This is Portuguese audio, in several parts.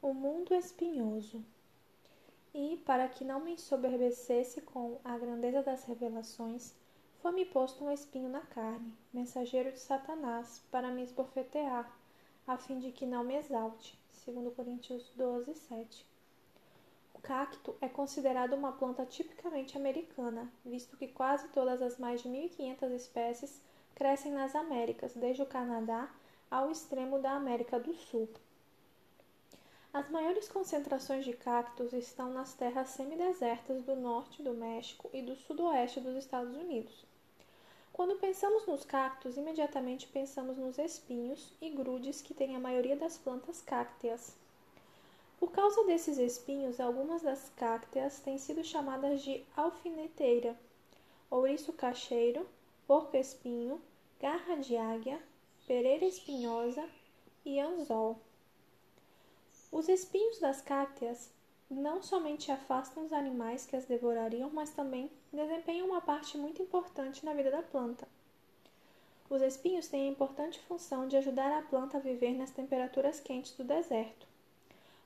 o mundo espinhoso. E, para que não me ensoberbecesse com a grandeza das revelações, foi-me posto um espinho na carne, mensageiro de Satanás, para me esbofetear, a fim de que não me exalte. 2 Coríntios 12, 7. O cacto é considerado uma planta tipicamente americana, visto que quase todas as mais de 1.500 espécies crescem nas Américas, desde o Canadá ao extremo da América do Sul. As maiores concentrações de cactos estão nas terras semidesertas do norte do México e do sudoeste dos Estados Unidos. Quando pensamos nos cactos, imediatamente pensamos nos espinhos e grudes que tem a maioria das plantas cacteas. Por causa desses espinhos, algumas das cacteas têm sido chamadas de alfineteira, ouriço cacheiro, porco-espinho, garra de águia, pereira espinhosa e anzol. Os espinhos das cacteas não somente afastam os animais que as devorariam, mas também desempenham uma parte muito importante na vida da planta. Os espinhos têm a importante função de ajudar a planta a viver nas temperaturas quentes do deserto.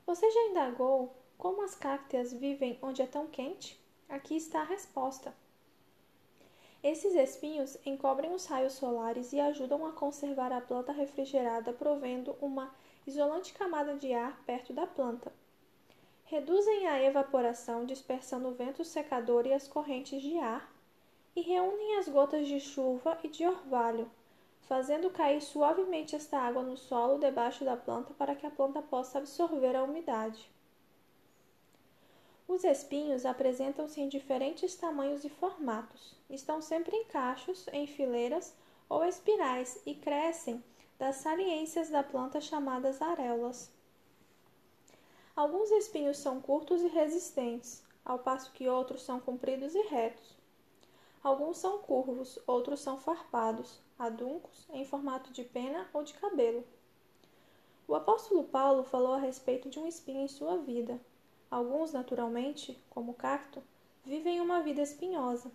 Você já indagou como as cacteas vivem onde é tão quente? Aqui está a resposta. Esses espinhos encobrem os raios solares e ajudam a conservar a planta refrigerada, provendo uma isolante camada de ar perto da planta reduzem a evaporação dispersando o vento secador e as correntes de ar, e reúnem as gotas de chuva e de orvalho, fazendo cair suavemente esta água no solo debaixo da planta para que a planta possa absorver a umidade. Os espinhos apresentam-se em diferentes tamanhos e formatos. Estão sempre em cachos, em fileiras ou espirais e crescem das saliências da planta chamadas areolas. Alguns espinhos são curtos e resistentes, ao passo que outros são compridos e retos. Alguns são curvos, outros são farpados, aduncos, em formato de pena ou de cabelo. O apóstolo Paulo falou a respeito de um espinho em sua vida. Alguns, naturalmente, como o cacto, vivem uma vida espinhosa.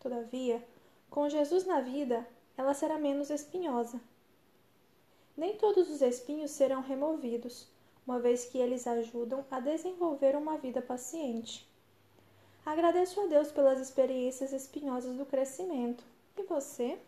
Todavia, com Jesus na vida, ela será menos espinhosa. Nem todos os espinhos serão removidos, uma vez que eles ajudam a desenvolver uma vida paciente. Agradeço a Deus pelas experiências espinhosas do crescimento. E você?